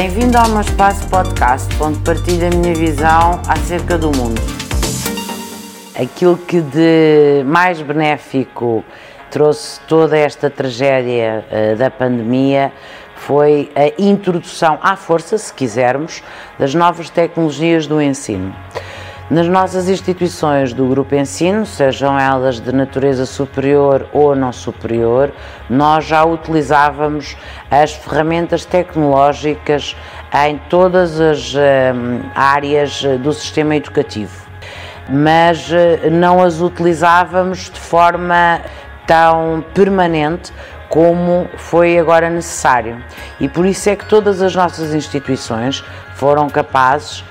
Bem-vindo ao meu espaço podcast, onde partilho a minha visão acerca do mundo. Aquilo que de mais benéfico trouxe toda esta tragédia uh, da pandemia foi a introdução à força, se quisermos, das novas tecnologias do ensino. Nas nossas instituições do Grupo Ensino, sejam elas de natureza superior ou não superior, nós já utilizávamos as ferramentas tecnológicas em todas as um, áreas do sistema educativo, mas eh, não as utilizávamos de forma tão permanente como foi agora necessário. E por isso é que todas as nossas instituições foram capazes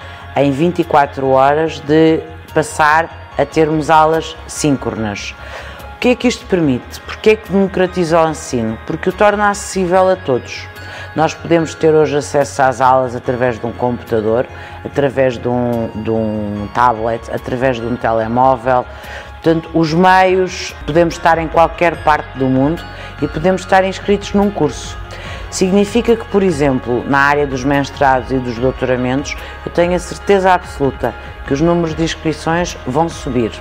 em 24 horas de passar a termos aulas síncronas. O que é que isto permite? Porque é que democratiza o ensino? Porque o torna acessível a todos. Nós podemos ter hoje acesso às aulas através de um computador, através de um, de um tablet, através de um telemóvel. Portanto, os meios, podemos estar em qualquer parte do mundo e podemos estar inscritos num curso. Significa que, por exemplo, na área dos mestrados e dos doutoramentos, eu tenho a certeza absoluta que os números de inscrições vão subir.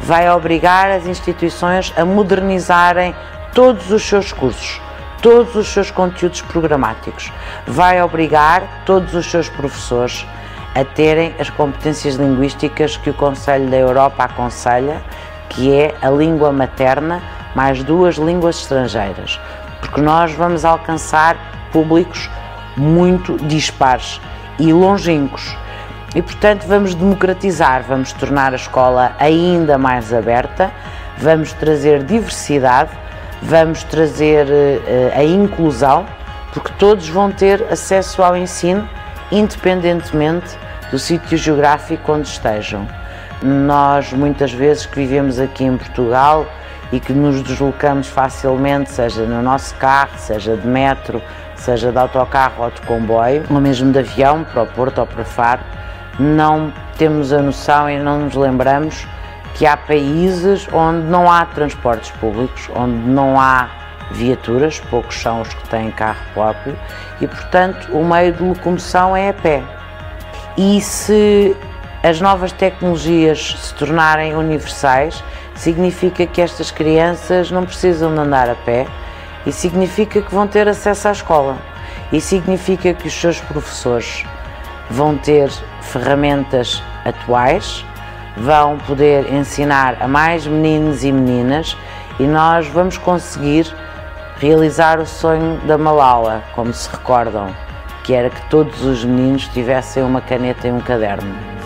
Vai obrigar as instituições a modernizarem todos os seus cursos, todos os seus conteúdos programáticos. Vai obrigar todos os seus professores a terem as competências linguísticas que o Conselho da Europa aconselha, que é a língua materna mais duas línguas estrangeiras porque nós vamos alcançar públicos muito dispares e longínquos. E, portanto, vamos democratizar, vamos tornar a escola ainda mais aberta, vamos trazer diversidade, vamos trazer uh, a inclusão, porque todos vão ter acesso ao ensino, independentemente do sítio geográfico onde estejam. Nós, muitas vezes que vivemos aqui em Portugal, e que nos deslocamos facilmente, seja no nosso carro, seja de metro, seja de autocarro ou de comboio, ou mesmo de avião para o Porto ou para Faro, não temos a noção e não nos lembramos que há países onde não há transportes públicos, onde não há viaturas, poucos são os que têm carro próprio e, portanto, o meio de locomoção é a pé. E se as novas tecnologias se tornarem universais, significa que estas crianças não precisam de andar a pé e significa que vão ter acesso à escola e significa que os seus professores vão ter ferramentas atuais, vão poder ensinar a mais meninos e meninas e nós vamos conseguir realizar o sonho da Malala, como se recordam, que era que todos os meninos tivessem uma caneta e um caderno.